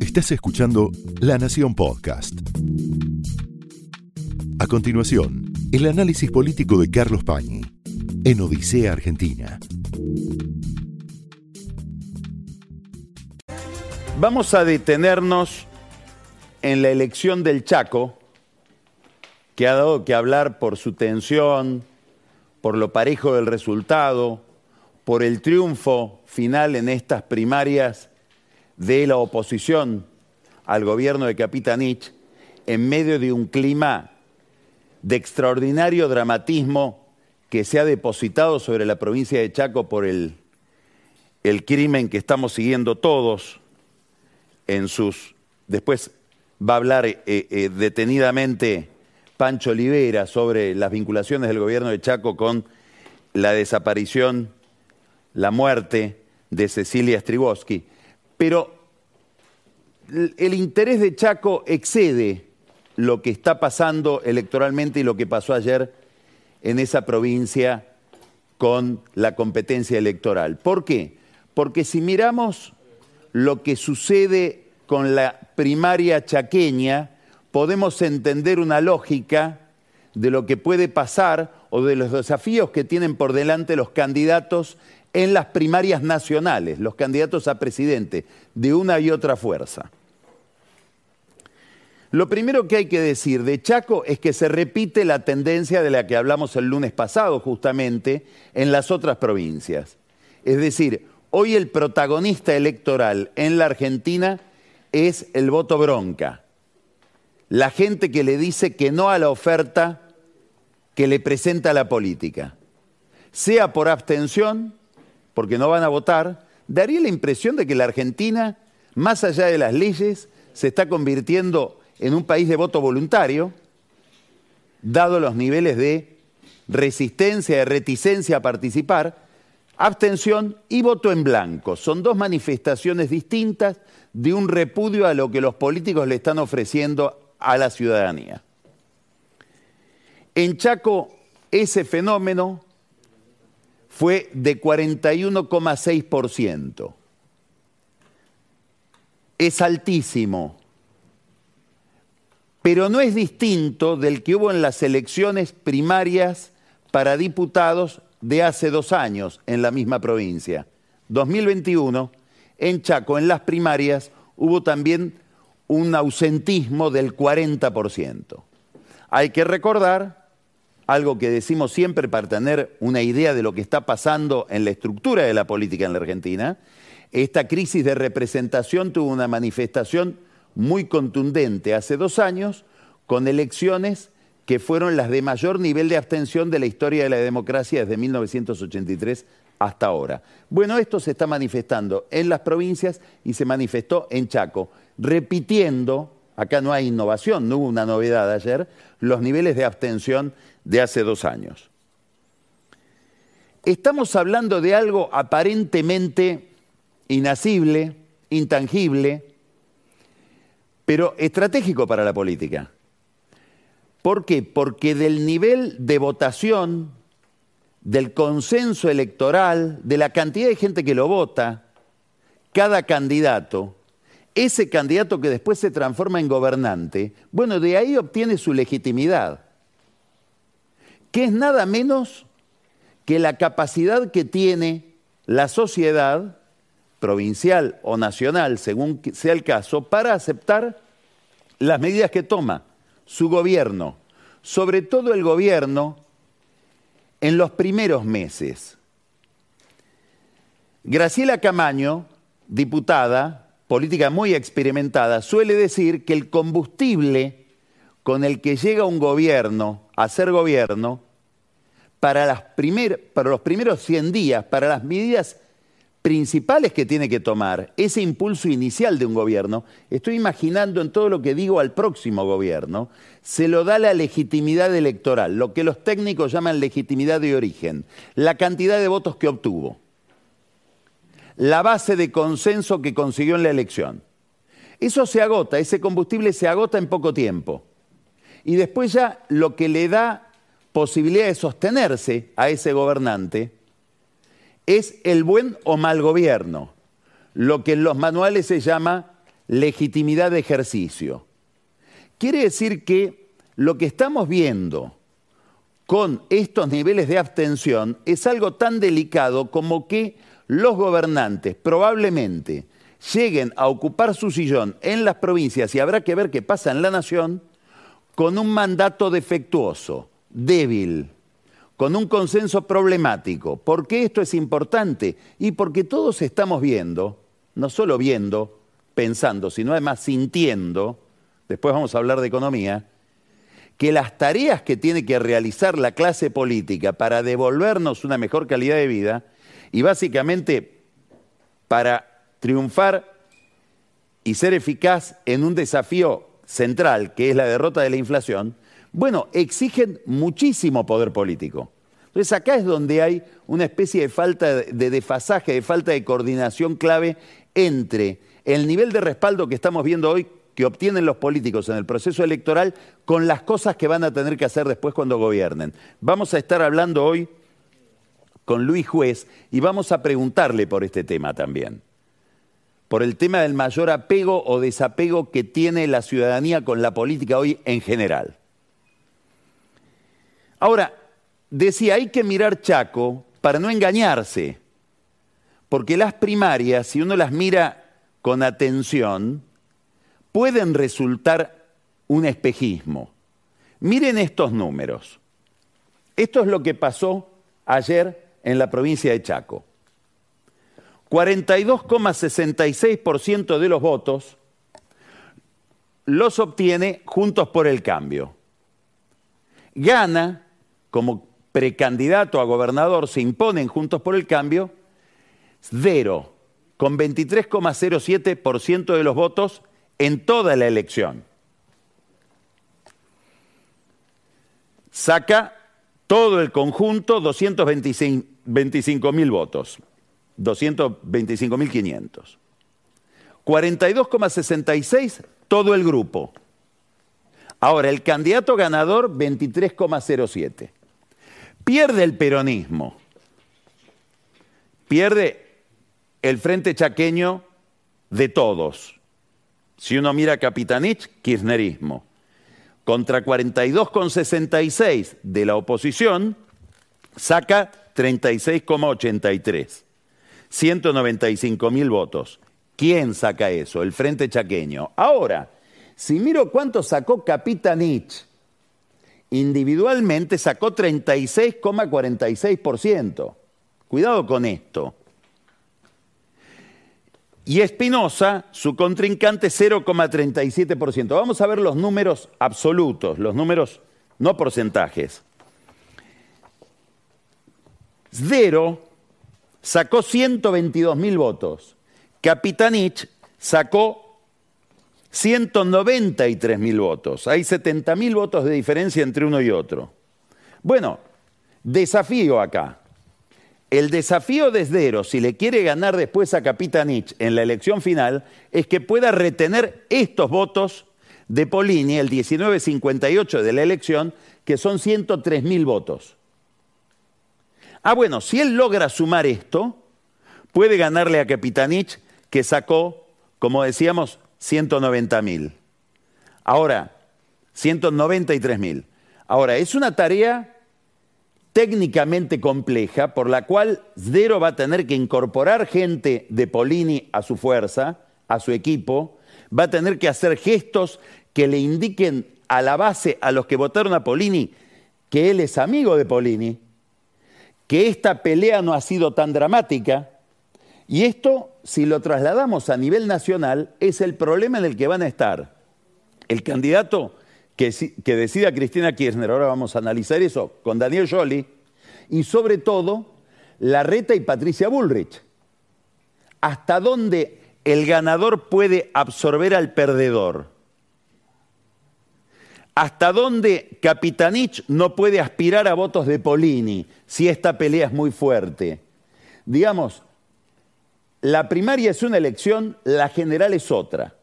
Estás escuchando La Nación Podcast. A continuación, el análisis político de Carlos Pañi en Odisea Argentina. Vamos a detenernos en la elección del Chaco, que ha dado que hablar por su tensión, por lo parejo del resultado, por el triunfo final en estas primarias de la oposición al gobierno de Capitanich, en medio de un clima de extraordinario dramatismo que se ha depositado sobre la provincia de Chaco por el, crimen que estamos siguiendo todos en sus... Después va a hablar eh, eh, detenidamente Pancho Olivera sobre las vinculaciones del gobierno de Chaco con la desaparición, la muerte de Cecilia Stribowski. Pero el interés de Chaco excede lo que está pasando electoralmente y lo que pasó ayer en esa provincia con la competencia electoral. ¿Por qué? Porque si miramos lo que sucede con la primaria chaqueña, podemos entender una lógica de lo que puede pasar o de los desafíos que tienen por delante los candidatos en las primarias nacionales, los candidatos a presidente, de una y otra fuerza. Lo primero que hay que decir de Chaco es que se repite la tendencia de la que hablamos el lunes pasado justamente en las otras provincias. Es decir, hoy el protagonista electoral en la Argentina es el voto bronca. La gente que le dice que no a la oferta que le presenta la política. Sea por abstención, porque no van a votar, daría la impresión de que la Argentina, más allá de las leyes, se está convirtiendo en un país de voto voluntario, dado los niveles de resistencia, de reticencia a participar, abstención y voto en blanco. Son dos manifestaciones distintas de un repudio a lo que los políticos le están ofreciendo a la ciudadanía. En Chaco ese fenómeno fue de 41,6%. Es altísimo, pero no es distinto del que hubo en las elecciones primarias para diputados de hace dos años en la misma provincia. 2021 en Chaco, en las primarias, hubo también un ausentismo del 40%. Hay que recordar algo que decimos siempre para tener una idea de lo que está pasando en la estructura de la política en la Argentina. Esta crisis de representación tuvo una manifestación muy contundente hace dos años con elecciones que fueron las de mayor nivel de abstención de la historia de la democracia desde 1983 hasta ahora. Bueno, esto se está manifestando en las provincias y se manifestó en Chaco, repitiendo, acá no hay innovación, no hubo una novedad ayer, los niveles de abstención de hace dos años. Estamos hablando de algo aparentemente inacible, intangible, pero estratégico para la política. ¿Por qué? Porque del nivel de votación del consenso electoral, de la cantidad de gente que lo vota, cada candidato, ese candidato que después se transforma en gobernante, bueno, de ahí obtiene su legitimidad, que es nada menos que la capacidad que tiene la sociedad, provincial o nacional, según sea el caso, para aceptar las medidas que toma su gobierno, sobre todo el gobierno en los primeros meses. Graciela Camaño, diputada, política muy experimentada, suele decir que el combustible con el que llega un gobierno a ser gobierno, para, los primeros 100 días, para las medidas principales que tiene que tomar, ese impulso inicial de un gobierno, estoy imaginando en todo lo que digo al próximo gobierno, se lo da la legitimidad electoral, lo que los técnicos llaman legitimidad de origen, la cantidad de votos que obtuvo, la base de consenso que consiguió en la elección. Eso se agota, ese combustible se agota en poco tiempo. Y después ya lo que le da posibilidad de sostenerse a ese gobernante es el buen o mal gobierno. lo que en los manuales se llama legitimidad de ejercicio. Quiere decir que lo que estamos viendo con estos niveles de abstención es algo tan delicado como que los gobernantes probablemente lleguen a ocupar su sillón en las provincias y habrá que ver qué pasa en la nación con un mandato defectuoso, débil, con un consenso problemático. ¿Por qué esto es importante? Y porque todos estamos viendo, no solo viendo, pensando, sino además sintiendo, después vamos a hablar de economía, que las tareas que tiene que realizar la clase política para devolvernos una mejor calidad de vida y básicamente para triunfar y ser eficaz en un desafío central, que es la derrota de la inflación, bueno, exigen muchísimo poder político. Entonces acá es donde hay una especie de falta de desfasaje, de falta de coordinación clave entre el nivel de respaldo que estamos viendo hoy que obtienen los políticos en el proceso electoral con las cosas que van a tener que hacer después cuando gobiernen. Vamos a estar hablando hoy con Luis Juez y vamos a preguntarle por este tema también, por el tema del mayor apego o desapego que tiene la ciudadanía con la política hoy en general. Ahora, decía, hay que mirar Chaco para no engañarse, porque las primarias, si uno las mira con atención, pueden resultar un espejismo. Miren estos números. Esto es lo que pasó ayer en la provincia de Chaco. 42,66% de los votos los obtiene Juntos por el Cambio. Gana como precandidato a gobernador, se impone en Juntos por el Cambio, cero, con 23,07% de los votos en toda la elección. Saca todo el conjunto 225 mil votos, 225 mil 500. 42,66 todo el grupo. Ahora, el candidato ganador 23,07. Pierde el peronismo. Pierde el frente chaqueño de todos. Si uno mira Capitanich, kirchnerismo. Contra 42,66 de la oposición, saca 36,83. 195 mil votos. ¿Quién saca eso? El Frente Chaqueño. Ahora, si miro cuánto sacó Capitanich, individualmente sacó 36,46%. Cuidado con esto. Y Espinosa, su contrincante, 0,37%. Vamos a ver los números absolutos, los números no porcentajes. Zdero sacó 122 mil votos. Capitanich sacó 193 mil votos. Hay 70 mil votos de diferencia entre uno y otro. Bueno, desafío acá. El desafío de Esdero, si le quiere ganar después a Capitanich en la elección final, es que pueda retener estos votos de Polini, el 1958 de la elección, que son 103 mil votos. Ah, bueno, si él logra sumar esto, puede ganarle a Capitanich, que sacó, como decíamos, 190 mil. Ahora, 193 mil. Ahora, es una tarea técnicamente compleja por la cual Zdero va a tener que incorporar gente de Polini a su fuerza, a su equipo, va a tener que hacer gestos que le indiquen a la base, a los que votaron a Polini, que él es amigo de Polini, que esta pelea no ha sido tan dramática. Y esto, si lo trasladamos a nivel nacional, es el problema en el que van a estar el candidato que, decida Cristina Kirchner, ahora vamos a analizar eso con Daniel Jolie, y sobre todo la Reta y Patricia Bullrich. ¿Hasta dónde el ganador puede absorber al perdedor? ¿Hasta dónde Capitanich no puede aspirar a votos de Polini si esta pelea es muy fuerte? Digamos, la primaria es una elección, la general es otra.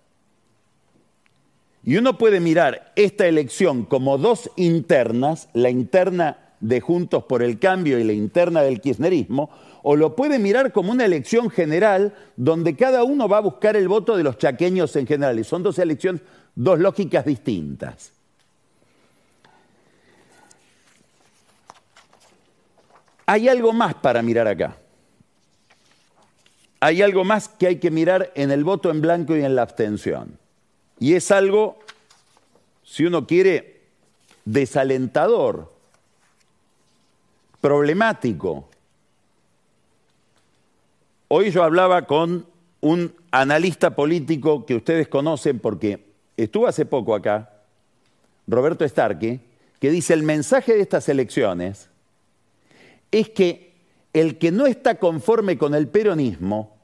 Y uno puede mirar esta elección como dos internas, la interna de Juntos por el Cambio y la interna del kirchnerismo, o lo puede mirar como una elección general donde cada uno va a buscar el voto de los chaqueños en general. Y son dos elecciones, dos lógicas distintas. Hay algo más para mirar acá. Hay algo más que hay que mirar en el voto en blanco y en la abstención. Y es algo, si uno quiere, desalentador, problemático. Hoy yo hablaba con un analista político que ustedes conocen porque estuvo hace poco acá, Roberto Starque, que dice el mensaje de estas elecciones es que el que no está conforme con el peronismo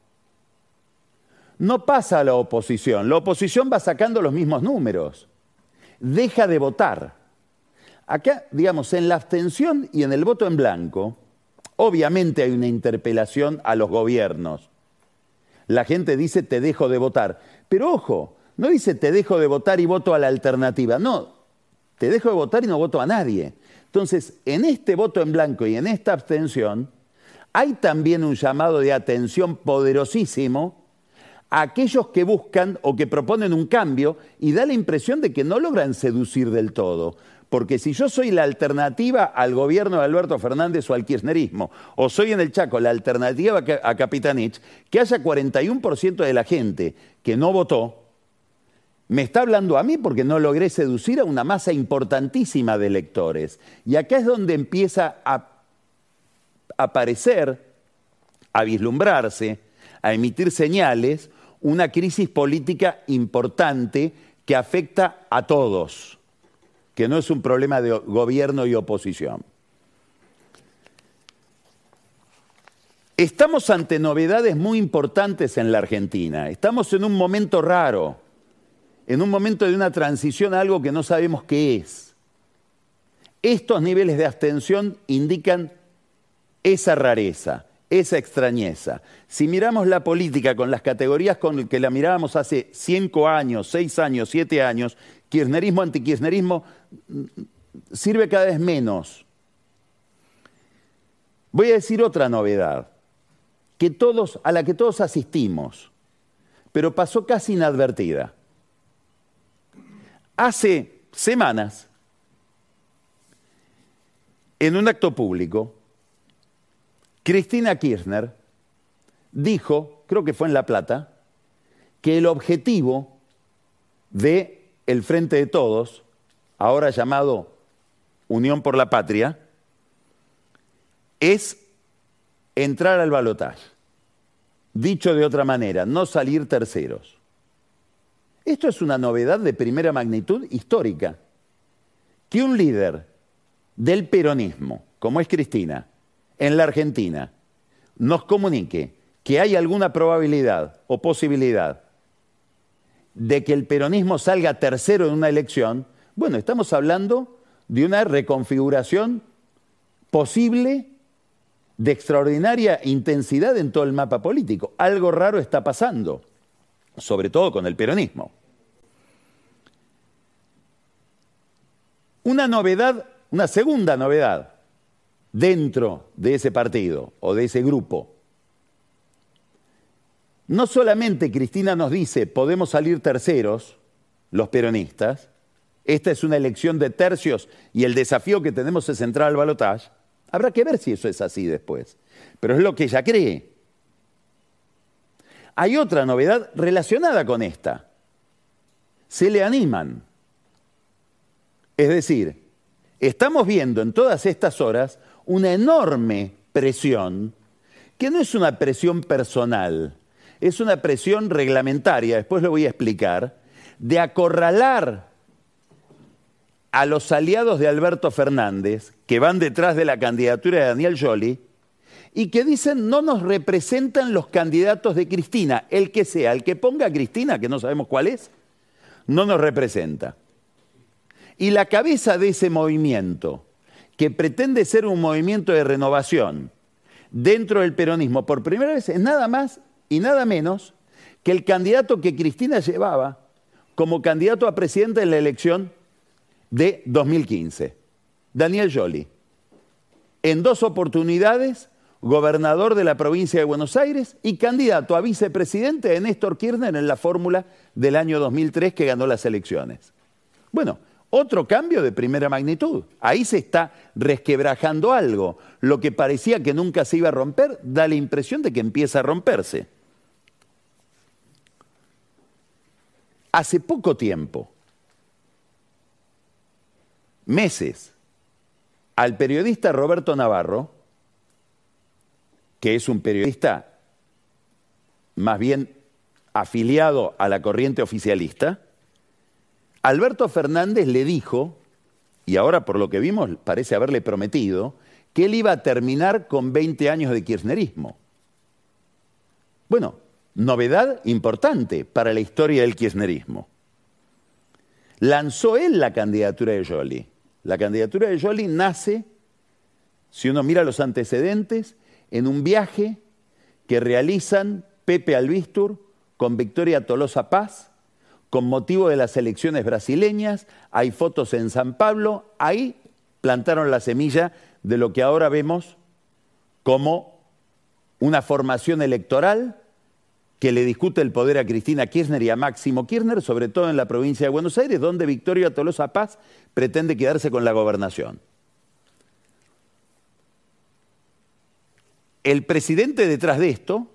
no pasa a la oposición. La oposición va sacando los mismos números. Deja de votar. Acá, digamos, en la abstención y en el voto en blanco, obviamente hay una interpelación a los gobiernos. La gente dice te dejo de votar. Pero ojo, no dice te dejo de votar y voto a la alternativa. No, te dejo de votar y no voto a nadie. Entonces, en este voto en blanco y en esta abstención, hay también un llamado de atención poderosísimo a aquellos que buscan o que proponen un cambio y da la impresión de que no logran seducir del todo. Porque si yo soy la alternativa al gobierno de Alberto Fernández o al kirchnerismo, o soy en el Chaco la alternativa a Capitanich, que haya 41% de la gente que no votó, me está hablando a mí porque no logré seducir a una masa importantísima de electores. Y acá es donde empieza a aparecer, a vislumbrarse, a emitir señales, una crisis política importante que afecta a todos, que no es un problema de gobierno y oposición. Estamos ante novedades muy importantes en la Argentina. Estamos en un momento raro en un momento de una transición a algo que no sabemos qué es. Estos niveles de abstención indican esa rareza, esa extrañeza. Si miramos la política con las categorías con que la mirábamos hace cinco años, seis años, siete años, kirchnerismo, antikirchnerismo, sirve cada vez menos. Voy a decir otra novedad, que todos, a la que todos asistimos, pero pasó casi inadvertida. Hace semanas, en un acto público, Cristina Kirchner dijo, creo que fue en La Plata, que el objetivo de el Frente de Todos, ahora llamado Unión por la Patria, es entrar al balotaje. Dicho de otra manera, no salir terceros. Esto es una novedad de primera magnitud histórica. Que un líder del peronismo, como es Cristina, en la Argentina, nos comunique que hay alguna probabilidad o posibilidad de que el peronismo salga tercero en una elección, bueno, estamos hablando de una reconfiguración posible de extraordinaria intensidad en todo el mapa político. Algo raro está pasando sobre todo con el peronismo. Una novedad, una segunda novedad dentro de ese partido o de ese grupo. No solamente Cristina nos dice, podemos salir terceros, los peronistas, esta es una elección de tercios y el desafío que tenemos es entrar al balotaje, habrá que ver si eso es así después, pero es lo que ella cree. Hay otra novedad relacionada con esta. Se le animan. Es decir, estamos viendo en todas estas horas una enorme presión, que no es una presión personal, es una presión reglamentaria, después lo voy a explicar, de acorralar a los aliados de Alberto Fernández, que van detrás de la candidatura de Daniel Jolie, y que dicen no nos representan los candidatos de Cristina, el que sea, el que ponga a Cristina, que no sabemos cuál es, no nos representa. Y la cabeza de ese movimiento, que pretende ser un movimiento de renovación dentro del peronismo, por primera vez es nada más y nada menos que el candidato que Cristina llevaba como candidato a presidente en la elección de 2015, Daniel Jolie. En dos oportunidades gobernador de la provincia de Buenos Aires y candidato a vicepresidente de Néstor Kirchner en la fórmula del año 2003 que ganó las elecciones. Bueno, otro cambio de primera magnitud. Ahí se está resquebrajando algo. Lo que parecía que nunca se iba a romper da la impresión de que empieza a romperse. Hace poco tiempo, meses, al periodista Roberto Navarro, que es un periodista más bien afiliado a la corriente oficialista, Alberto Fernández le dijo, y ahora por lo que vimos parece haberle prometido, que él iba a terminar con 20 años de kirchnerismo. Bueno, novedad importante para la historia del kirchnerismo. Lanzó él la candidatura de Jolie. La candidatura de Jolie nace, si uno mira los antecedentes, en un viaje que realizan Pepe Albistur con Victoria Tolosa Paz con motivo de las elecciones brasileñas, hay fotos en San Pablo, ahí plantaron la semilla de lo que ahora vemos como una formación electoral que le discute el poder a Cristina Kirchner y a Máximo Kirchner, sobre todo en la provincia de Buenos Aires, donde Victoria Tolosa Paz pretende quedarse con la gobernación. El presidente detrás de esto,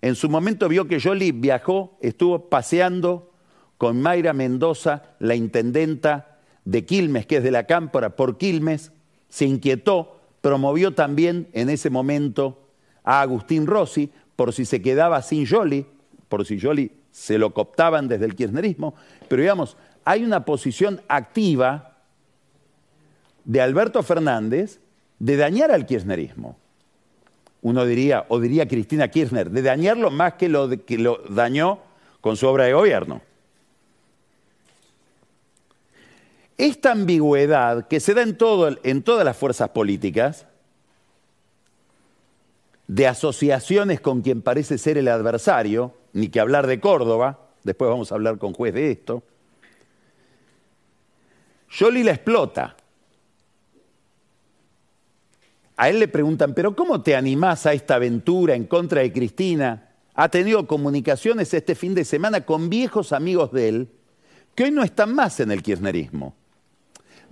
en su momento vio que Jolie viajó, estuvo paseando con Mayra Mendoza, la intendenta de Quilmes, que es de la Cámpora, por Quilmes, se inquietó, promovió también en ese momento a Agustín Rossi, por si se quedaba sin Jolie, por si Jolie se lo cooptaban desde el kirchnerismo, pero digamos, hay una posición activa de Alberto Fernández de dañar al kirchnerismo uno diría, o diría Cristina Kirchner, de dañarlo más que lo, que lo dañó con su obra de gobierno. Esta ambigüedad que se da en, todas las fuerzas políticas, de asociaciones con quien parece ser el adversario, ni que hablar de Córdoba, después vamos a hablar con juez de esto, Jolie la explota a él le preguntan, pero ¿cómo te animás a esta aventura en contra de Cristina? Ha tenido comunicaciones este fin de semana con viejos amigos de él que hoy no están más en el kirchnerismo.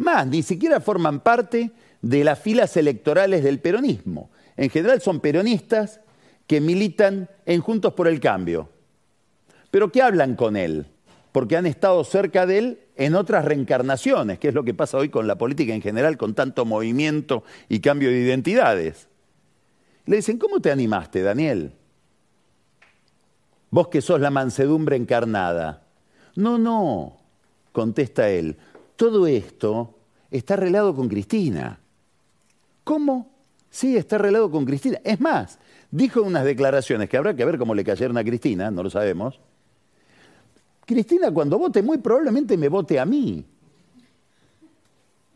Más, ni siquiera forman parte de las filas electorales del peronismo. En general son peronistas que militan en Juntos por el Cambio, pero que hablan con él, porque han estado cerca de él en otras reencarnaciones, que es lo que pasa hoy con la política en general, con tanto movimiento y cambio de identidades. Le dicen, ¿cómo te animaste, Daniel? Vos que sos la mansedumbre encarnada. No, no, contesta él, todo esto está arreglado con Cristina. ¿Cómo? Sí, está arreglado con Cristina. Es más, dijo unas declaraciones que habrá que ver cómo le cayeron a Cristina, no lo sabemos, Cristina cuando vote muy probablemente me vote a mí.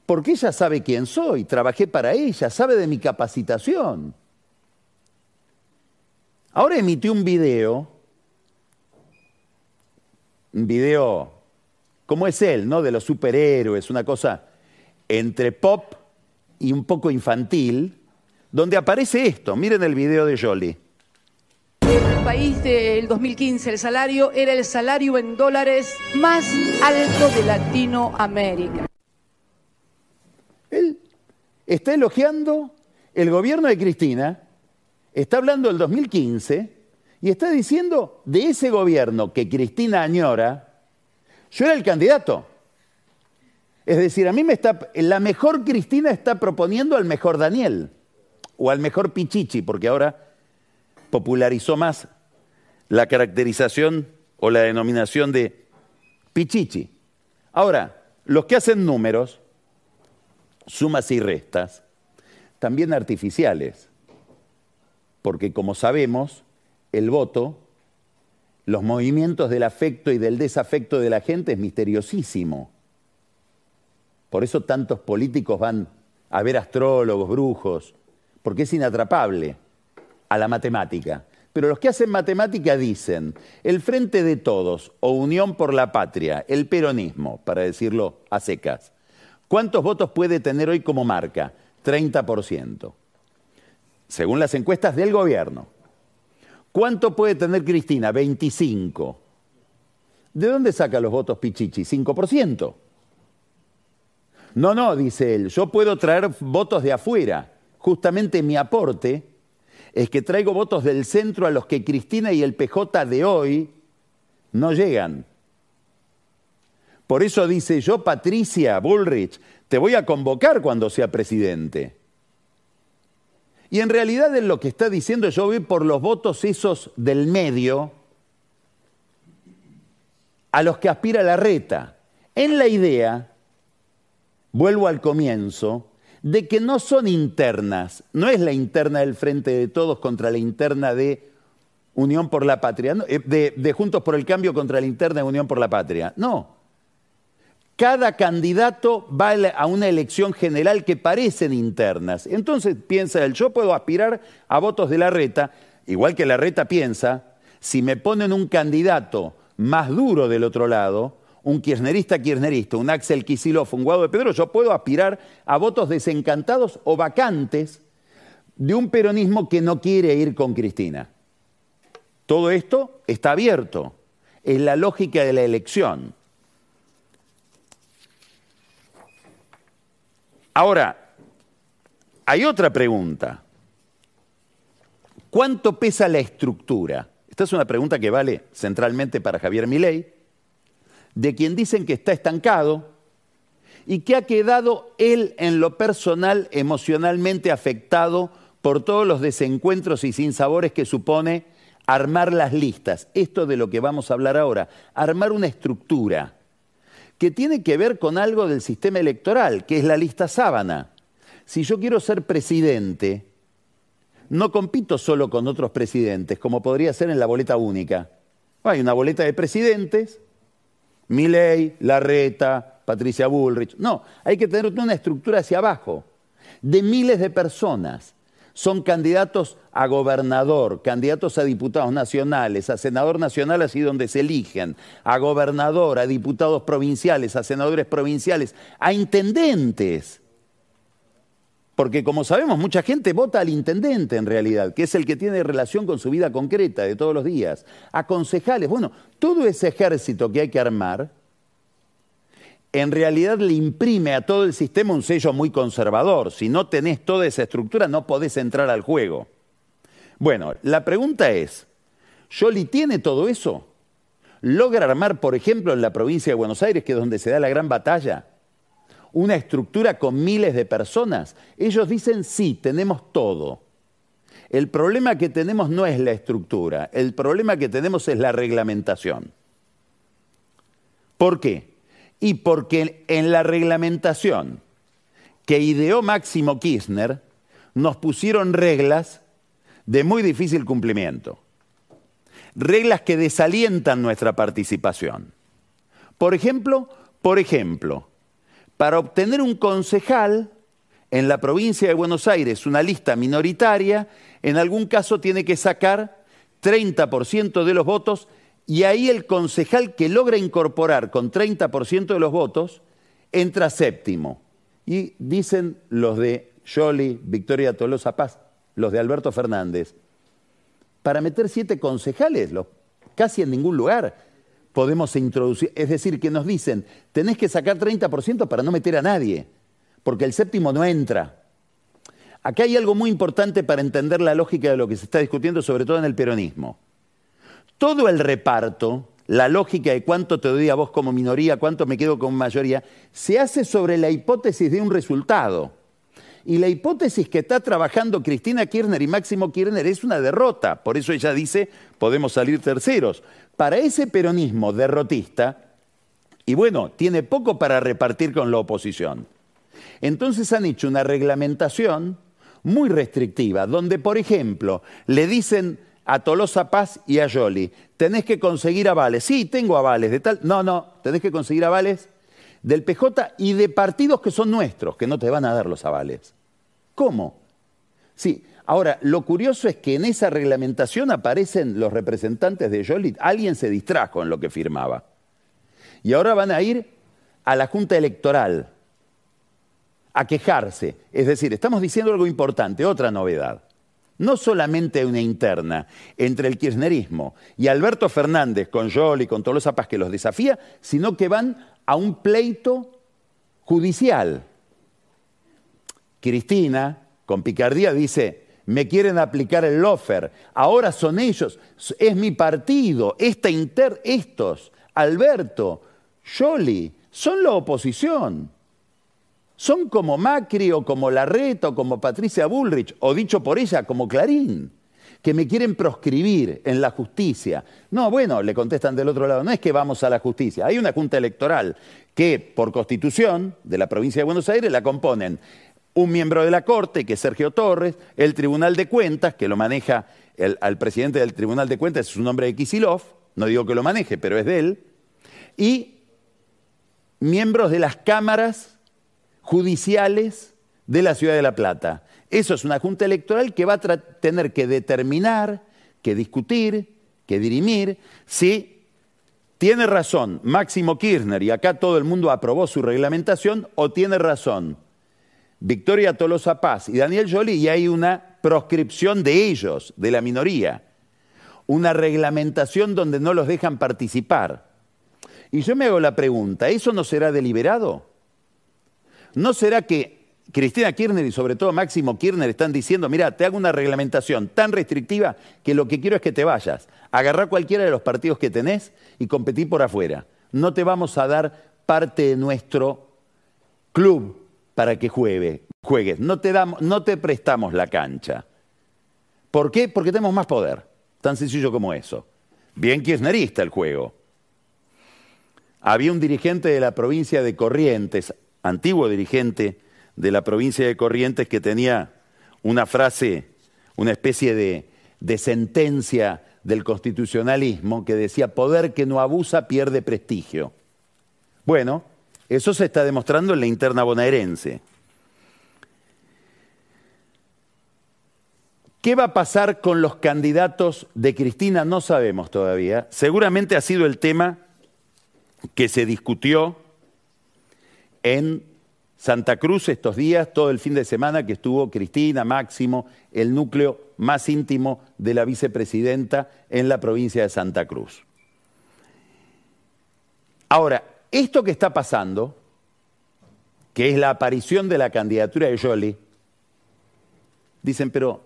Porque ella sabe quién soy, trabajé para ella, sabe de mi capacitación. Ahora emitió un video, un video, como es él, ¿no? De los superhéroes, una cosa entre pop y un poco infantil, donde aparece esto. Miren el video de Jolie país del 2015 el salario era el salario en dólares más alto de Latinoamérica. Él está elogiando el gobierno de Cristina, está hablando del 2015 y está diciendo de ese gobierno que Cristina añora, yo era el candidato. Es decir, a mí me está, la mejor Cristina está proponiendo al mejor Daniel o al mejor Pichichi, porque ahora popularizó más la caracterización o la denominación de pichichi. Ahora, los que hacen números, sumas y restas, también artificiales, porque como sabemos, el voto, los movimientos del afecto y del desafecto de la gente es misteriosísimo. Por eso tantos políticos van a ver astrólogos, brujos, porque es inatrapable a la matemática. Pero los que hacen matemática dicen, el Frente de Todos o Unión por la Patria, el peronismo, para decirlo a secas, ¿cuántos votos puede tener hoy como marca? 30%. según las encuestas del gobierno. ¿Cuánto puede tener Cristina? 25. ¿De dónde saca los votos Pichichi? 5%. No, no, dice él, yo puedo traer votos de afuera. Justamente mi aporte es que traigo votos del centro a los que Cristina y el PJ de hoy no llegan. Por eso dice yo, Patricia Bullrich, te voy a convocar cuando sea presidente. Y en realidad él lo que está diciendo, yo voy por los votos esos del medio a los que aspira la reta. En la idea, vuelvo al comienzo, de que no son internas, no es la interna del Frente de Todos contra la interna de Unión por la Patria, eh, de, de Juntos por el Cambio contra la interna de Unión por la Patria, no. Cada candidato va a una elección general que parecen internas. Entonces piensa él, yo puedo aspirar a votos de la reta, igual que la reta piensa, si me ponen un candidato más duro del otro lado, un kirchnerista kirchnerista, un Axel Kicillof, un Guado de Pedro, yo puedo aspirar a votos desencantados o vacantes de un peronismo que no quiere ir con Cristina. Todo esto está abierto. Es la lógica de la elección. Ahora, hay otra pregunta. ¿Cuánto pesa la estructura? Esta es una pregunta que vale centralmente para Javier Milei de quien dicen que está estancado y que ha quedado él en lo personal emocionalmente afectado por todos los desencuentros y sinsabores que supone armar las listas. Esto de lo que vamos a hablar ahora, armar una estructura que tiene que ver con algo del sistema electoral, que es la lista sábana. Si yo quiero ser presidente, no compito solo con otros presidentes, como podría ser en la boleta única. Hay una boleta de presidentes Milei, Larreta, Patricia Bullrich. No, hay que tener una estructura hacia abajo, de miles de personas. Son candidatos a gobernador, candidatos a diputados nacionales, a senador nacional así donde se eligen, a gobernador, a diputados provinciales, a senadores provinciales, a intendentes. Porque como sabemos, mucha gente vota al intendente en realidad, que es el que tiene relación con su vida concreta de todos los días. A concejales, bueno, todo ese ejército que hay que armar, en realidad le imprime a todo el sistema un sello muy conservador. Si no tenés toda esa estructura, no podés entrar al juego. Bueno, la pregunta es, ¿Yoli tiene todo eso? ¿Logra armar, por ejemplo, en la provincia de Buenos Aires, que es donde se da la gran batalla? una estructura con miles de personas? Ellos dicen, sí, tenemos todo. El problema que tenemos no es la estructura, el problema que tenemos es la reglamentación. ¿Por qué? Y porque en la reglamentación que ideó Máximo Kirchner nos pusieron reglas de muy difícil cumplimiento. Reglas que desalientan nuestra participación. Por ejemplo, por ejemplo, para obtener un concejal en la provincia de Buenos Aires, una lista minoritaria, en algún caso tiene que sacar 30% de los votos y ahí el concejal que logra incorporar con 30% de los votos entra séptimo. Y dicen los de Jolly, Victoria Tolosa Paz, los de Alberto Fernández, para meter siete concejales, casi en ningún lugar podemos introducir, es decir, que nos dicen, tenés que sacar 30% para no meter a nadie, porque el séptimo no entra. Acá hay algo muy importante para entender la lógica de lo que se está discutiendo, sobre todo en el peronismo. Todo el reparto, la lógica de cuánto te doy a vos como minoría, cuánto me quedo como mayoría, se hace sobre la hipótesis de un resultado. Y la hipótesis que está trabajando Cristina Kirchner y Máximo Kirchner es una derrota. Por eso ella dice, podemos salir terceros. Para ese peronismo derrotista, y bueno, tiene poco para repartir con la oposición. Entonces han hecho una reglamentación muy restrictiva, donde, por ejemplo, le dicen a Tolosa Paz y a Yoli, tenés que conseguir avales. Sí, tengo avales de tal. No, no, tenés que conseguir avales del PJ y de partidos que son nuestros, que no te van a dar los avales. ¿Cómo? Sí, Ahora, lo curioso es que en esa reglamentación aparecen los representantes de Jolit. Alguien se distrajo en lo que firmaba. Y ahora van a ir a la Junta Electoral a quejarse. Es decir, estamos diciendo algo importante, otra novedad. No solamente una interna entre el kirchnerismo y Alberto Fernández con y con todos los zapas que los desafía, sino que van a un pleito judicial. Cristina, con picardía, dice, me quieren aplicar el lofer, ahora son ellos, es mi partido, esta inter, estos, Alberto, Jolie, son la oposición. Son como Macri o como Larreta o como Patricia Bullrich, o dicho por ella, como Clarín, que me quieren proscribir en la justicia. No, bueno, le contestan del otro lado, no es que vamos a la justicia, hay una junta electoral que por constitución de la provincia de Buenos Aires la componen un miembro de la Corte, que es Sergio Torres, el Tribunal de Cuentas, que lo maneja el, al presidente del Tribunal de Cuentas, es un nombre de Kisilov, no digo que lo maneje, pero es de él, y miembros de las cámaras judiciales de la ciudad de La Plata. Eso es una junta electoral que va a tener que determinar, que discutir, que dirimir si tiene razón Máximo Kirchner, y acá todo el mundo aprobó su reglamentación, o tiene razón Victoria Tolosa Paz y Daniel Jolie, y hay una proscripción de ellos, de la minoría, una reglamentación donde no los dejan participar. Y yo me hago la pregunta, ¿eso no será deliberado? ¿No será que Cristina Kirchner y sobre todo Máximo Kirchner están diciendo, mira, te hago una reglamentación tan restrictiva que lo que quiero es que te vayas, agarrar cualquiera de los partidos que tenés y competir por afuera. No te vamos a dar parte de nuestro club para que juegue, juegues. No te, damos, no te prestamos la cancha. ¿Por qué? Porque tenemos más poder. Tan sencillo como eso. Bien kirchnerista el juego. Había un dirigente de la provincia de Corrientes, antiguo dirigente de la provincia de Corrientes, que tenía una frase, una especie de, sentencia del constitucionalismo que decía, poder que no abusa pierde prestigio. Bueno, eso se está demostrando en la interna bonaerense. ¿Qué va a pasar con los candidatos de Cristina? No sabemos todavía. Seguramente ha sido el tema que se discutió en Santa Cruz estos días, todo el fin de semana que estuvo Cristina, Máximo, el núcleo más íntimo de la vicepresidenta en la provincia de Santa Cruz. Ahora, esto que está pasando, que es la aparición de la candidatura de Jolie, dicen, pero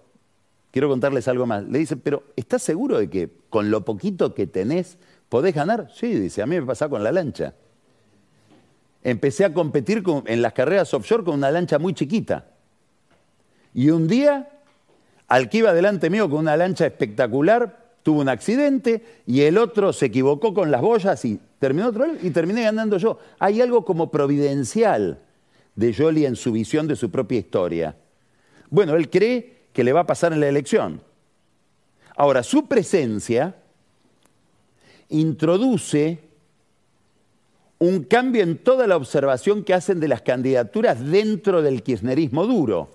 quiero contarles algo más. Le dicen, pero ¿estás seguro de que con lo poquito que tenés podés ganar? Sí, dice, a mí me pasa con la lancha empecé a competir en las carreras offshore con una lancha muy chiquita. Y un día, al que iba delante mío con una lancha espectacular, tuvo un accidente y el otro se equivocó con las boyas y terminó otro y terminé ganando yo. Hay algo como providencial de Jolie en su visión de su propia historia. Bueno, él cree que le va a pasar en la elección. Ahora, su presencia introduce un cambio en toda la observación que hacen de las candidaturas dentro del kirchnerismo duro.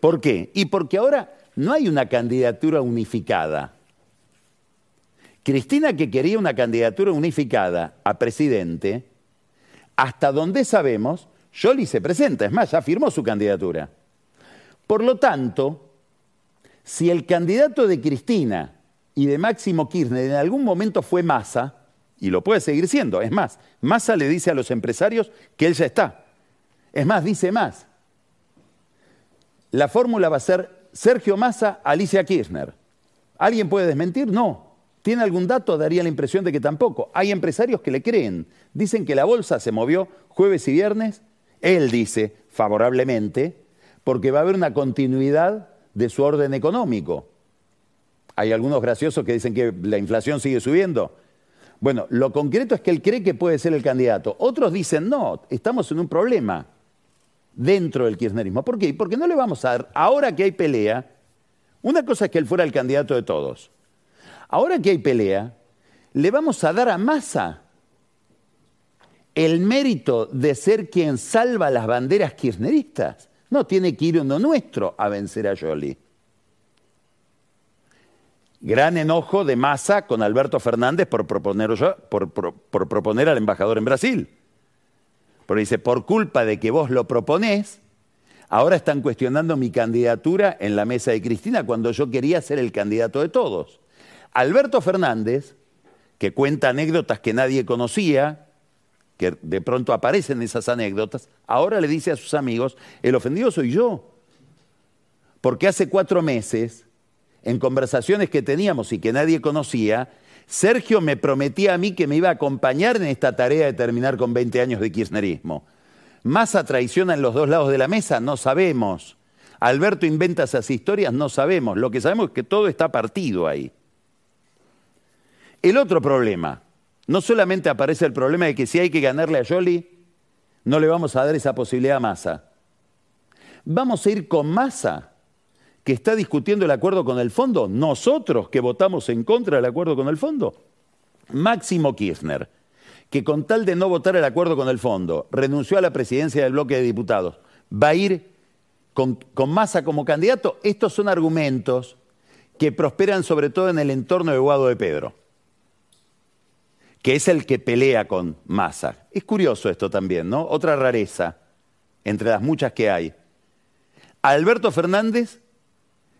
¿Por qué? Y porque ahora no hay una candidatura unificada. Cristina, que quería una candidatura unificada a presidente, hasta donde sabemos, Jolie se presenta, es más, ya firmó su candidatura. Por lo tanto, si el candidato de Cristina y de Máximo Kirchner en algún momento fue Massa, y lo puede seguir siendo. Es más, Massa le dice a los empresarios que él ya está. Es más, dice más. La fórmula va a ser Sergio Massa, Alicia Kirchner. ¿Alguien puede desmentir? No. ¿Tiene algún dato? Daría la impresión de que tampoco. Hay empresarios que le creen. Dicen que la bolsa se movió jueves y viernes. Él dice favorablemente porque va a haber una continuidad de su orden económico. Hay algunos graciosos que dicen que la inflación sigue subiendo. Bueno, lo concreto es que él cree que puede ser el candidato. Otros dicen, no, estamos en un problema dentro del kirchnerismo. ¿Por qué? Porque no le vamos a dar, ahora que hay pelea, una cosa es que él fuera el candidato de todos. Ahora que hay pelea, le vamos a dar a Massa el mérito de ser quien salva las banderas kirchneristas. No tiene que ir uno nuestro a vencer a Jolie. Gran enojo de masa con Alberto Fernández por proponer, por, proponer al embajador en Brasil. Porque dice, por culpa de que vos lo proponés, Ahora están cuestionando mi candidatura en la mesa de Cristina cuando yo quería ser el candidato de todos. Alberto Fernández, que cuenta anécdotas que nadie conocía, que de pronto aparecen esas anécdotas, ahora le dice a sus amigos, el ofendido soy yo. Porque hace cuatro meses, en conversaciones que teníamos y que nadie conocía, Sergio me prometía a mí que me iba a acompañar en esta tarea de terminar con 20 años de kirchnerismo. ¿Massa traiciona en los dos lados de la mesa? No sabemos. Alberto inventa esas historias, no sabemos. Lo que sabemos es que todo está partido ahí. El otro problema, no solamente aparece el problema de que si hay que ganarle a Yoli, no le vamos a dar esa posibilidad a Massa. Vamos a ir con Massa, que está discutiendo el acuerdo con el fondo, nosotros que votamos en contra del acuerdo con el fondo. Máximo Kirchner que con tal de no votar el acuerdo con el fondo, renunció a la presidencia del bloque de diputados, va a ir con, masa como candidato, estos son argumentos que prosperan sobre todo en el entorno de Guado de Pedro, que es el que pelea con Massa. Es curioso esto también, ¿no? Otra rareza entre las muchas que hay. Alberto Fernández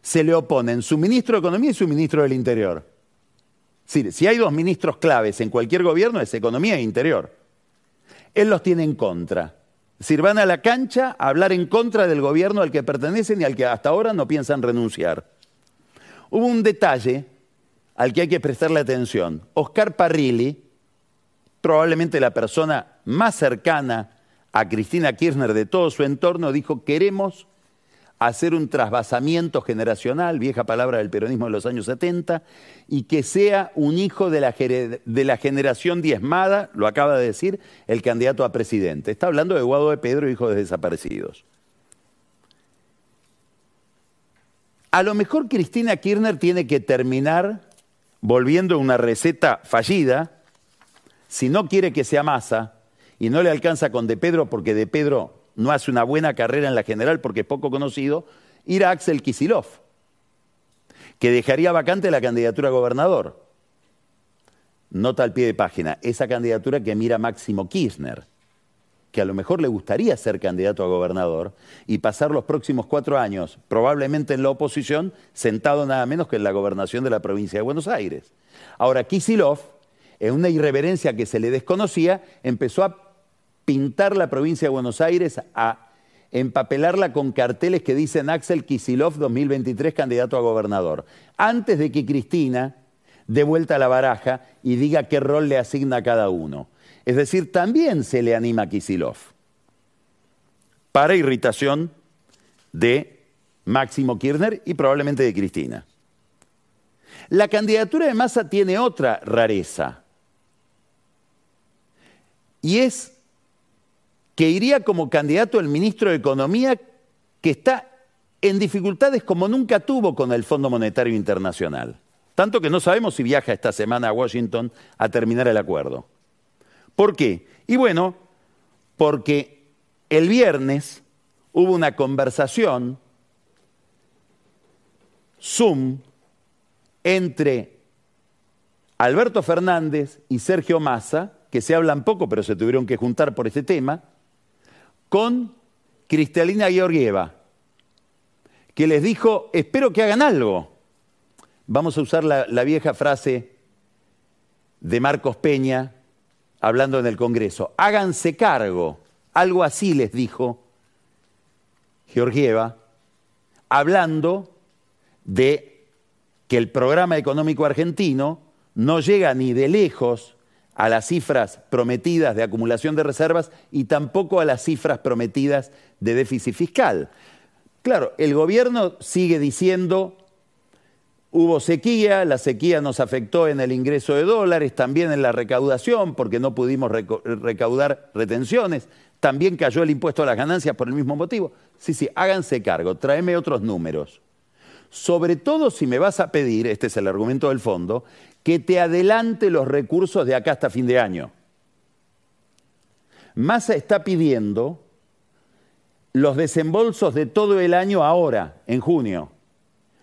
se le oponen su ministro de Economía y su ministro del Interior si hay dos ministros claves en cualquier gobierno es economía e interior. Él los tiene en contra. Es decir, van a la cancha a hablar en contra del gobierno al que pertenecen y al que hasta ahora no piensan renunciar. Hubo un detalle al que hay que prestarle atención. Oscar Parrilli, probablemente la persona más cercana a Cristina Kirchner de todo su entorno, dijo, queremos hacer un trasvasamiento generacional, vieja palabra del peronismo de los años 70, y que sea un hijo de la, de la, generación diezmada, lo acaba de decir, el candidato a presidente. Está hablando de Guado de Pedro, hijo de desaparecidos. A lo mejor Cristina Kirchner tiene que terminar volviendo una receta fallida, si no quiere que sea masa, y no le alcanza con De Pedro, porque De Pedro no hace una buena carrera en la general porque es poco conocido, ir a Axel Kisilov, que dejaría vacante la candidatura a gobernador. Nota al pie de página, esa candidatura que mira Máximo Kirchner, que a lo mejor le gustaría ser candidato a gobernador y pasar los próximos cuatro años, probablemente en la oposición, sentado nada menos que en la gobernación de la provincia de Buenos Aires. Ahora, Kisilov, en una irreverencia que se le desconocía, empezó a pintar la provincia de Buenos Aires, a empapelarla con carteles que dicen Axel Kisilov 2023 candidato a gobernador, antes de que Cristina dé vuelta a la baraja y diga qué rol le asigna a cada uno. Es decir, también se le anima a Kisilov, para irritación de Máximo Kirchner y probablemente de Cristina. La candidatura de Massa tiene otra rareza, y es que iría como candidato el ministro de Economía que está en dificultades como nunca tuvo con el Fondo Monetario Internacional. Tanto que no sabemos si viaja esta semana a Washington a terminar el acuerdo. ¿Por qué? Y bueno, porque el viernes hubo una conversación Zoom entre Alberto Fernández y Sergio Massa, que se hablan poco, pero se tuvieron que juntar por este tema, con Cristalina Georgieva, que les dijo, espero que hagan algo. Vamos a usar la, la vieja frase de Marcos Peña hablando en el Congreso, háganse cargo, algo así les dijo Georgieva, hablando de que el programa económico argentino no llega ni de lejos a las cifras prometidas de acumulación de reservas y tampoco a las cifras prometidas de déficit fiscal. Claro, el gobierno sigue diciendo, hubo sequía, la sequía nos afectó en el ingreso de dólares, también en la recaudación, porque no pudimos recaudar retenciones, también cayó el impuesto a las ganancias por el mismo motivo. Sí, sí, háganse cargo, tráeme otros números. Sobre todo si me vas a pedir, este es el argumento del fondo, que te adelante los recursos de acá hasta fin de año. Massa está pidiendo los desembolsos de todo el año ahora, en junio.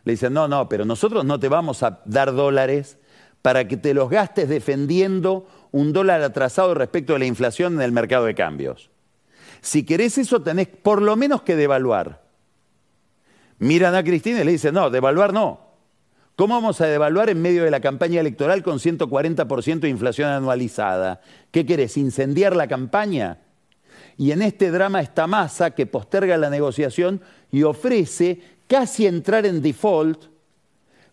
Le dicen, no, no, pero nosotros no te vamos a dar dólares para que te los gastes defendiendo un dólar atrasado respecto de la inflación en el mercado de cambios. Si querés eso, tenés por lo menos que devaluar. Miran a Cristina y le dicen, no, devaluar no. ¿Cómo vamos a devaluar en medio de la campaña electoral con 140% de inflación anualizada? ¿Qué querés, incendiar la campaña? Y en este drama está Massa que posterga la negociación y ofrece casi entrar en default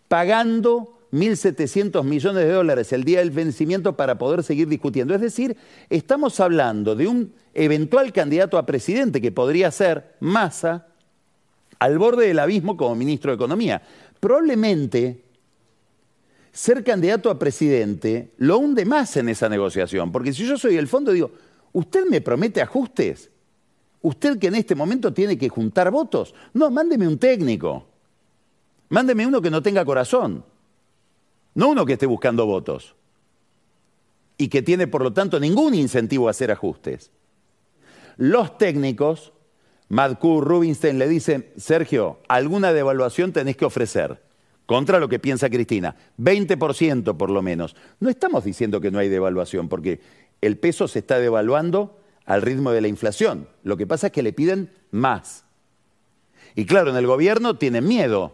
pagando 1.700 millones de dólares el día del vencimiento para poder seguir discutiendo. Es decir, estamos hablando de un eventual candidato a presidente que podría ser Massa al borde del abismo como ministro de Economía probablemente ser candidato a presidente lo hunde más en esa negociación, porque si yo soy el fondo digo, ¿usted me promete ajustes? ¿Usted que en este momento tiene que juntar votos? No, mándeme un técnico. Mándeme uno que no tenga corazón. No uno que esté buscando votos. Y que tiene, por lo tanto, ningún incentivo a hacer ajustes. Los técnicos Madkur, Rubinstein le dicen, Sergio, alguna devaluación tenés que ofrecer, contra lo que piensa Cristina, 20% por lo menos. No estamos diciendo que no hay devaluación, porque el peso se está devaluando al ritmo de la inflación. Lo que pasa es que le piden más. Y claro, en el gobierno tienen miedo,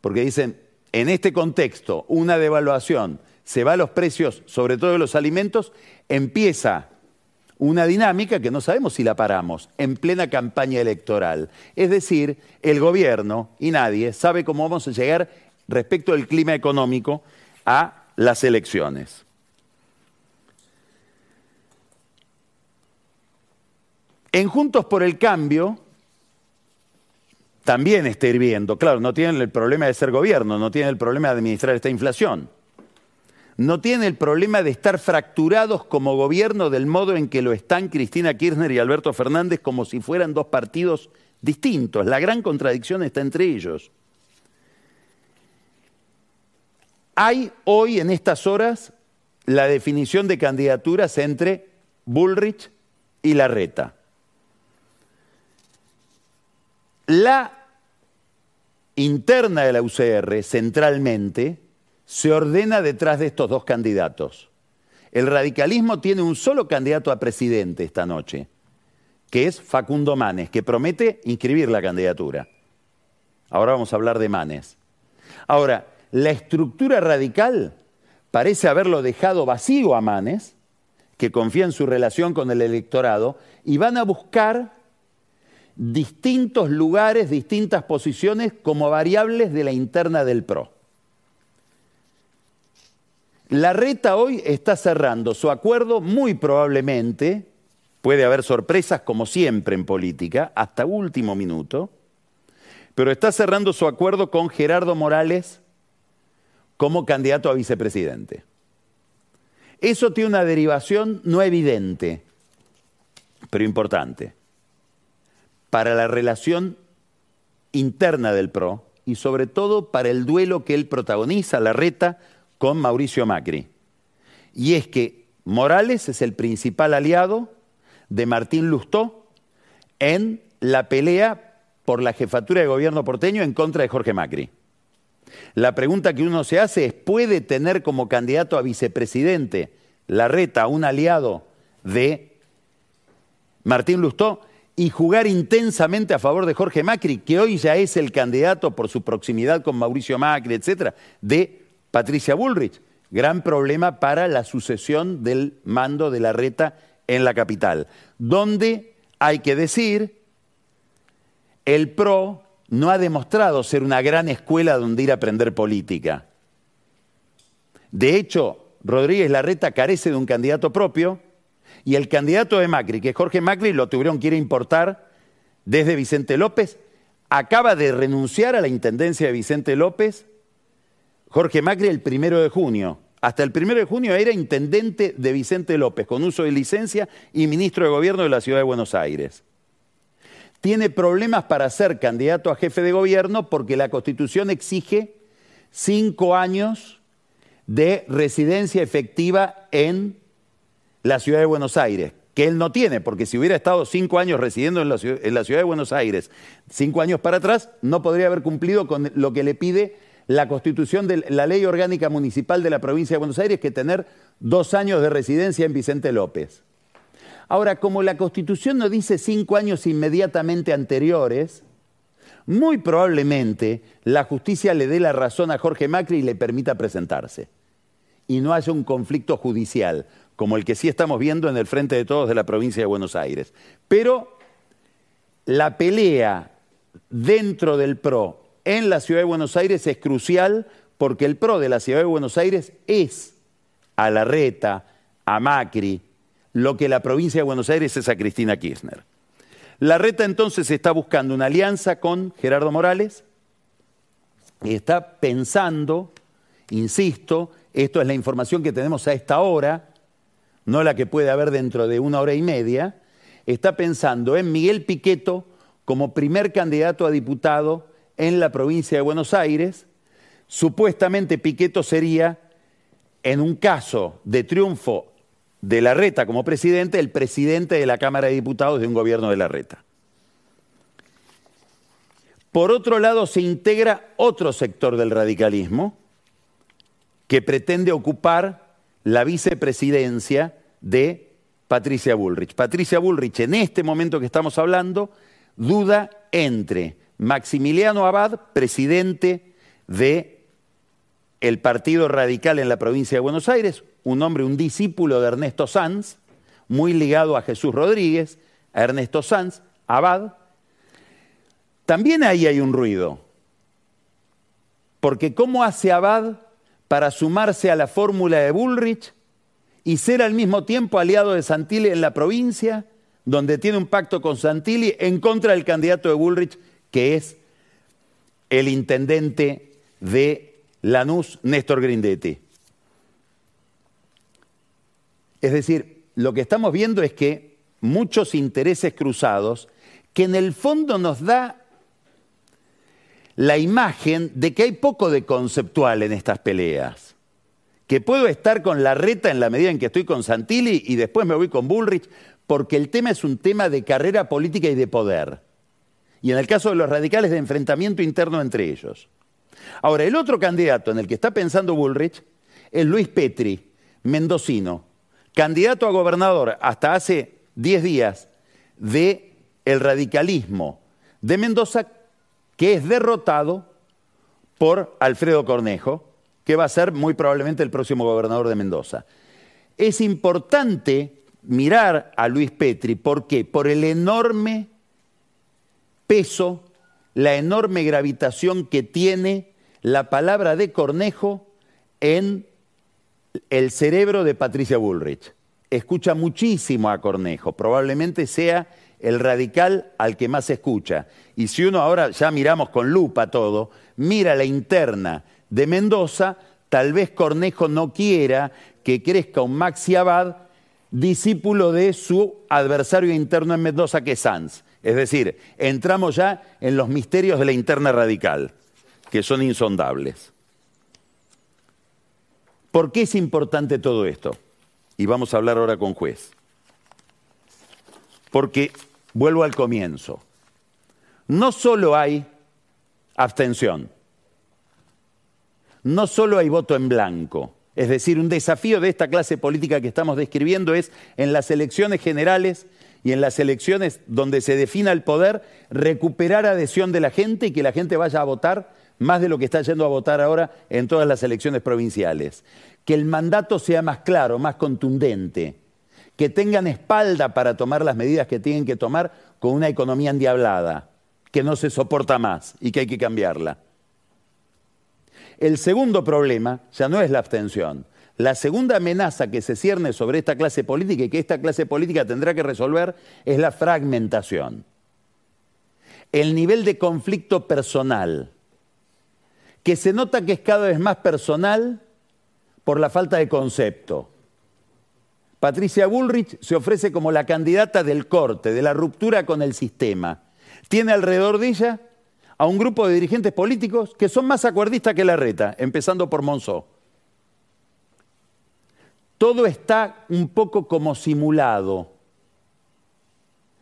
porque dicen, en este contexto, una devaluación se va a los precios, sobre todo de los alimentos, empieza una dinámica que no sabemos si la paramos en plena campaña electoral. Es decir, el gobierno y nadie sabe cómo vamos a llegar respecto del clima económico a las elecciones. En Juntos por el Cambio también está hirviendo. Claro, no tienen el problema de ser gobierno, no tienen el problema de administrar esta inflación no tiene el problema de estar fracturados como gobierno del modo en que lo están Cristina Kirchner y Alberto Fernández como si fueran dos partidos distintos. La gran contradicción está entre ellos. Hay hoy en estas horas la definición de candidaturas entre Bullrich y Larreta. La interna de la UCR, centralmente, se ordena detrás de estos dos candidatos. El radicalismo tiene un solo candidato a presidente esta noche, que es Facundo Manes, que promete inscribir la candidatura. Ahora vamos a hablar de Manes. Ahora, la estructura radical parece haberlo dejado vacío a Manes, que confía en su relación con el electorado, y van a buscar distintos lugares, distintas posiciones como variables de la interna del PRO. La reta hoy está cerrando su acuerdo muy probablemente, puede haber sorpresas como siempre en política, hasta último minuto, pero está cerrando su acuerdo con Gerardo Morales como candidato a vicepresidente. Eso tiene una derivación no evidente, pero importante, para la relación interna del PRO y sobre todo para el duelo que él protagoniza, la reta, con Mauricio Macri. Y es que Morales es el principal aliado de Martín Lustó en la pelea por la jefatura de gobierno porteño en contra de Jorge Macri. La pregunta que uno se hace es, ¿puede tener como candidato a vicepresidente Larreta un aliado de Martín Lustó y jugar intensamente a favor de Jorge Macri, que hoy ya es el candidato por su proximidad con Mauricio Macri, etcétera, de Patricia Bullrich. Gran problema para la sucesión del mando de la reta en la capital, donde hay que decir, el PRO no ha demostrado ser una gran escuela donde ir a aprender política. De hecho, Rodríguez Larreta carece de un candidato propio y el candidato de Macri, que es Jorge Macri, lo tuvieron que importar desde Vicente López, acaba de renunciar a la intendencia de Vicente López Jorge Macri el primero de junio. Hasta el primero de junio era intendente de Vicente López, con uso de licencia, y ministro de gobierno de la ciudad de Buenos Aires. Tiene problemas para ser candidato a jefe de gobierno porque la constitución exige cinco años de residencia efectiva en la ciudad de Buenos Aires, que él no tiene, porque si hubiera estado cinco años residiendo en la, ciudad, de Buenos Aires, cinco años para atrás, no podría haber cumplido con lo que le pide la constitución de la ley orgánica municipal de la provincia de Buenos Aires que tener dos años de residencia en Vicente López. Ahora, como la Constitución no dice cinco años inmediatamente anteriores, muy probablemente la justicia le dé la razón a Jorge Macri y le permita presentarse. Y no haya un conflicto judicial, como el que sí estamos viendo en el frente de todos de la provincia de Buenos Aires. Pero la pelea dentro del PRO en la ciudad de Buenos Aires es crucial porque el PRO de la ciudad de Buenos Aires es a Larreta, a Macri, lo que la provincia de Buenos Aires es a Cristina Kirchner. Larreta entonces está buscando una alianza con Gerardo Morales. Y está pensando, insisto, esto es la información que tenemos a esta hora, no la que puede haber dentro de una hora y media, está pensando en Miguel Piqueto como primer candidato a diputado en la provincia de Buenos Aires. Supuestamente Piqueto sería, en un caso de triunfo de la Reta como presidente, el presidente de la Cámara de Diputados de un gobierno de la Reta. Por otro lado, se integra otro sector del radicalismo que pretende ocupar la vicepresidencia de Patricia Bullrich. Patricia Bullrich, en este momento que estamos hablando, duda entre Maximiliano Abad, presidente de el Partido Radical en la provincia de Buenos Aires, un hombre, un discípulo de Ernesto Sanz, muy ligado a Jesús Rodríguez, a Ernesto Sanz, Abad. También ahí hay un ruido, porque ¿cómo hace Abad para sumarse a la fórmula de Bullrich y ser al mismo tiempo aliado de Santilli en la provincia, donde tiene un pacto con Santilli en contra del candidato de Bullrich, que es el intendente de Lanús, Néstor Grindetti? Es decir, lo que estamos viendo es que muchos intereses cruzados, que en el fondo nos da la imagen de que hay poco de conceptual en estas peleas. Que puedo estar con la reta en la medida en que estoy con Santilli y después me voy con Bullrich, porque el tema es un tema de carrera política y de poder. Y en el caso de los radicales, de enfrentamiento interno entre ellos. Ahora, el otro candidato en el que está pensando Bullrich es Luis Petri, mendocino, candidato a gobernador hasta hace 10 días de el radicalismo de Mendoza, que es derrotado por Alfredo Cornejo, que va a ser muy probablemente el próximo gobernador de Mendoza. Es importante mirar a Luis Petri, ¿por qué? Por el enorme peso, la enorme gravitación que tiene la palabra de Cornejo en el cerebro de Patricia Bullrich. Escucha muchísimo a Cornejo, probablemente sea el radical al que más escucha. Y si uno ahora ya miramos con lupa todo, mira la interna de Mendoza, tal vez Cornejo no quiera que crezca un Maxi Abad, discípulo de su adversario interno en Mendoza, que es Sanz. Es decir, entramos ya en los misterios de la interna radical, que son insondables. ¿Por qué es importante todo esto? Y vamos a hablar ahora con juez. Porque, vuelvo al comienzo, no solo hay abstención, no solo hay voto en blanco, es decir, un desafío de esta clase política que estamos describiendo es en las elecciones generales y en las elecciones donde se defina el poder, recuperar adhesión de la gente y que la gente vaya a votar más de lo que está yendo a votar ahora en todas las elecciones provinciales. Que el mandato sea más claro, más contundente, que tengan espalda para tomar las medidas que tienen que tomar con una economía endiablada, que no se soporta más y que hay que cambiarla. El segundo problema ya no es la abstención. La segunda amenaza que se cierne sobre esta clase política y que esta clase política tendrá que resolver es la fragmentación. El nivel de conflicto personal que se nota que es cada vez más personal por la falta de concepto. Patricia Bullrich se ofrece como la candidata del corte, de la ruptura con el sistema. Tiene alrededor de ella a un grupo de dirigentes políticos que son más acuerdistas que la reta, empezando por Monzó. Todo está un poco como simulado.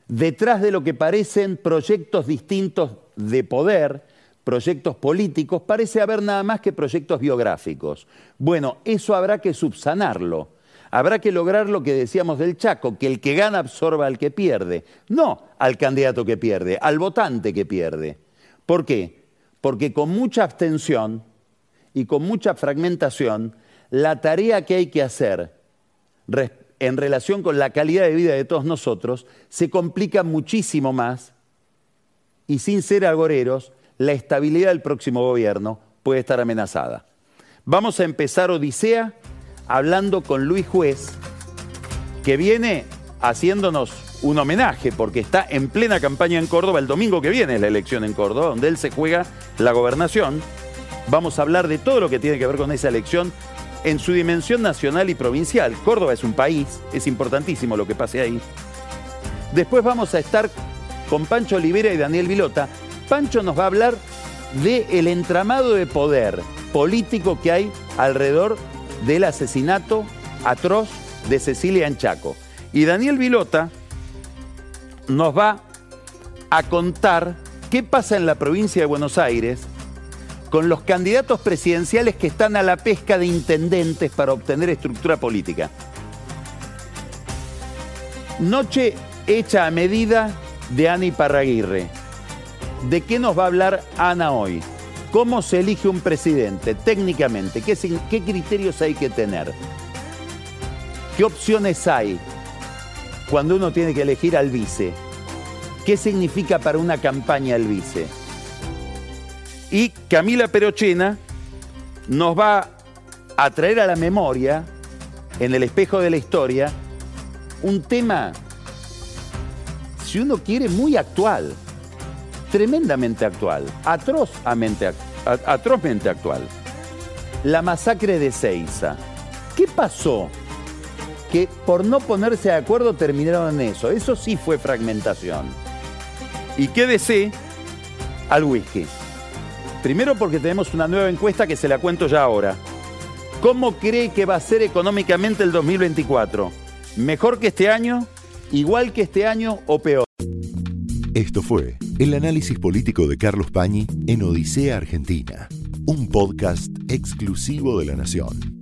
Detrás de lo que parecen proyectos distintos de poder, proyectos políticos, parece haber nada más que proyectos biográficos. Bueno, eso habrá que subsanarlo. Habrá que lograr lo que decíamos del Chaco, que el que gana absorba al que pierde, no al candidato que pierde, al votante que pierde. ¿Por qué? Porque con mucha abstención y con mucha fragmentación, la tarea que hay que hacer en relación con la calidad de vida de todos nosotros se complica muchísimo más y sin ser agoreros, la estabilidad del próximo gobierno puede estar amenazada. Vamos a empezar Odisea hablando con Luis Juez, que viene haciéndonos un homenaje, porque está en plena campaña en Córdoba. El domingo que viene es la elección en Córdoba, donde él se juega la gobernación. Vamos a hablar de todo lo que tiene que ver con esa elección en su dimensión nacional y provincial. Córdoba es un país, es importantísimo lo que pase ahí. Después vamos a estar con Pancho Olivera y Daniel Vilota. Pancho nos va a hablar del el entramado de poder político que hay alrededor del asesinato atroz de Cecilia Anchaco. Y Daniel Vilota nos va a contar qué pasa en la provincia de Buenos Aires con los candidatos presidenciales que están a la pesca de intendentes para obtener estructura política. Noche hecha a medida de Ana Parraguirre. ¿De qué nos va a hablar Ana hoy? ¿Cómo se elige un presidente técnicamente? ¿Qué, ¿Qué, criterios hay que tener? ¿Qué opciones hay cuando uno tiene que elegir al vice? ¿Qué significa para una campaña el vice? Y Camila Perochena nos va a traer a la memoria, en el espejo de la historia, un tema, si uno quiere, muy actual tremendamente actual, atrozmente, atrozmente actual. La masacre de Ceiza. ¿Qué pasó? Que por no ponerse de acuerdo terminaron en eso. Eso sí fue fragmentación. Y quédese al whisky. Primero porque tenemos una nueva encuesta que se la cuento ya ahora. ¿Cómo cree que va a ser económicamente el 2024? ¿Mejor que este año? ¿Igual que este año o peor? Esto fue el análisis político de Carlos Pañi en Odisea Argentina, un podcast exclusivo de La Nación.